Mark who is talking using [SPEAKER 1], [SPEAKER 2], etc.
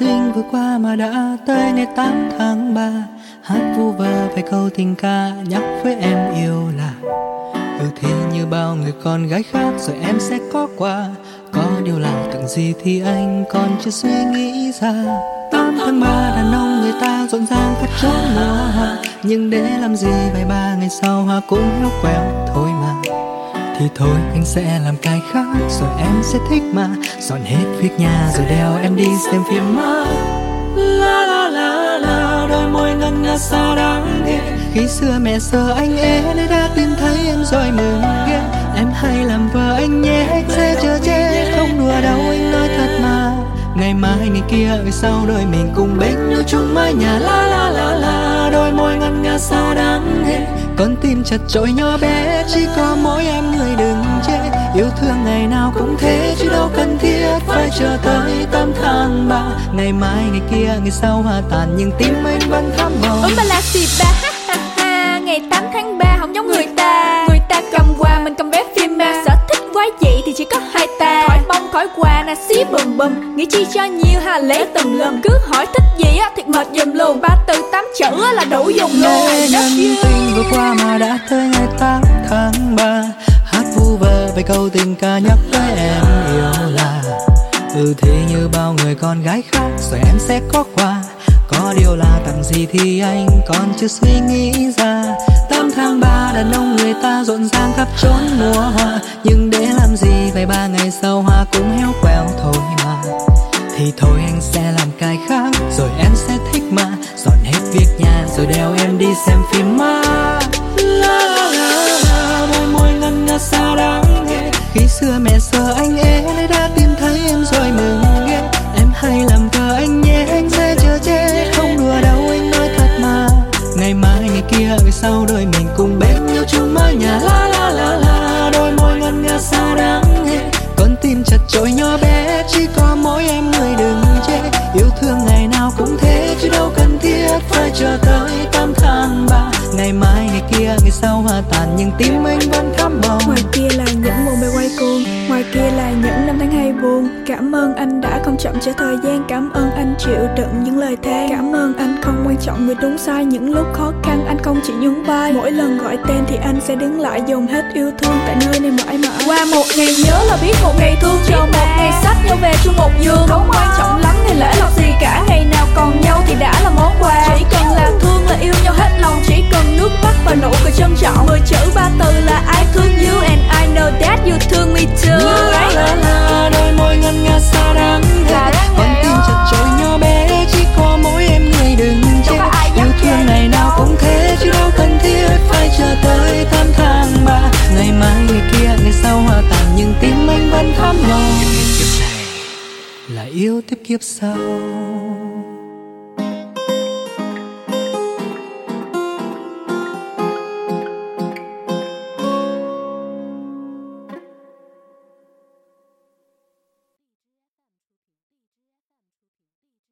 [SPEAKER 1] tình vừa qua mà đã tới ngày 8 tháng 3 Hát vu vơ vài câu tình ca, nhắc với em yêu là Ừ thì như bao người con gái khác, rồi em sẽ có quà. Có điều là tặng gì thì anh còn chưa suy nghĩ ra. 8 tháng 3 đàn ông người ta rộn ràng khắp chốn mùa hoa Nhưng để làm gì vài ba ngày sau hoa cũng héo quẹo thôi mà thì thôi, anh sẽ làm cái khác. Rồi em sẽ thích mà. Dọn hết việc nhà, rồi đeo em đi xem phim ma la la la la, đôi môi ngân nga sao đáng ghê. Khi xưa mẹ sợ anh ế, nên đã tìm thấy em rồi mừng ghê. Em hay làm vợ anh nhé, anh sẽ chờ che không đùa đâu, anh nói thật mà. Ngày mai, ngày kia, ở sau đôi mình cùng bên nhau chung mái nhà. La la la la, đôi môi ngân nga sao đáng con tim chặt trội nhỏ bé chỉ có mỗi em người đừng chê. Yêu thương ngày nào cũng thế chứ đâu cần thiết phải chờ tới tám tháng ba. Ngày mai ngày kia ngày sau hoa tàn nhưng tim anh vẫn thắm màu.
[SPEAKER 2] Ấm ba la xì ba? Ha ha ha. Ngày 8 tháng 3 không giống người ta. Người ta cầm quà mình cầm vé phim ma sở thích quái dị thì chỉ có hai ta. Khỏi bông khỏi quà nè xí bùm bùm. Nghĩ chi cho nhiều ha lấy từng lần cứ hỏi thích gì á thiệt mệt dùm luôn. Ba từ tám chữ là đủ dùng luôn.
[SPEAKER 1] Vừa qua mà đã tới ngày 8 tháng 3 Hát vu vơ về câu tình ca nhắc với em, yêu là Ừ thế như bao người con gái khác. Rồi em sẽ có quà Có điều là tặng gì thì anh còn chưa suy nghĩ ra. 8 tháng 3 đàn ông người ta rộn ràng khắp chốn mùa hoa. Nhưng để làm gì vài ba ngày sau hoa cũng héo queo thôi mà. Thì thôi anh sẽ làm cái khác. Đôi mình cùng bên nhau chung mái nhà la la la la đôi môi ngân nga sao đáng ghê. Con tim chặt trội nhỏ bé chỉ có mỗi em người đừng chê. Yêu thương ngày nào cũng thế chứ đâu cần thiết phải chờ tới tám tháng ba. Ngày mai ngày kia ngày sau hoa tàn nhưng tim anh vẫn thắm bầu
[SPEAKER 3] Ngoài kia là những mùa mây quay cuồng Ngoài kia là những năm tháng buồn. Cảm ơn anh đã không chậm trễ thời gian. Cảm ơn anh chịu đựng những lời than. Cảm ơn anh không quan trọng người đúng sai. Những lúc khó khăn, anh không chỉ nhún vai. Mỗi lần gọi tên thì anh sẽ đứng lại Dùng hết yêu thương tại nơi này mãi mãi.
[SPEAKER 2] Qua một ngày nhớ là biết một ngày thương. Chờ một ngày sách nhau về chung một giường. Không quan trọng lắm ngày lễ lọc gì cả. Ngày nào còn
[SPEAKER 1] nhớ yêu tiếp kiếp sau.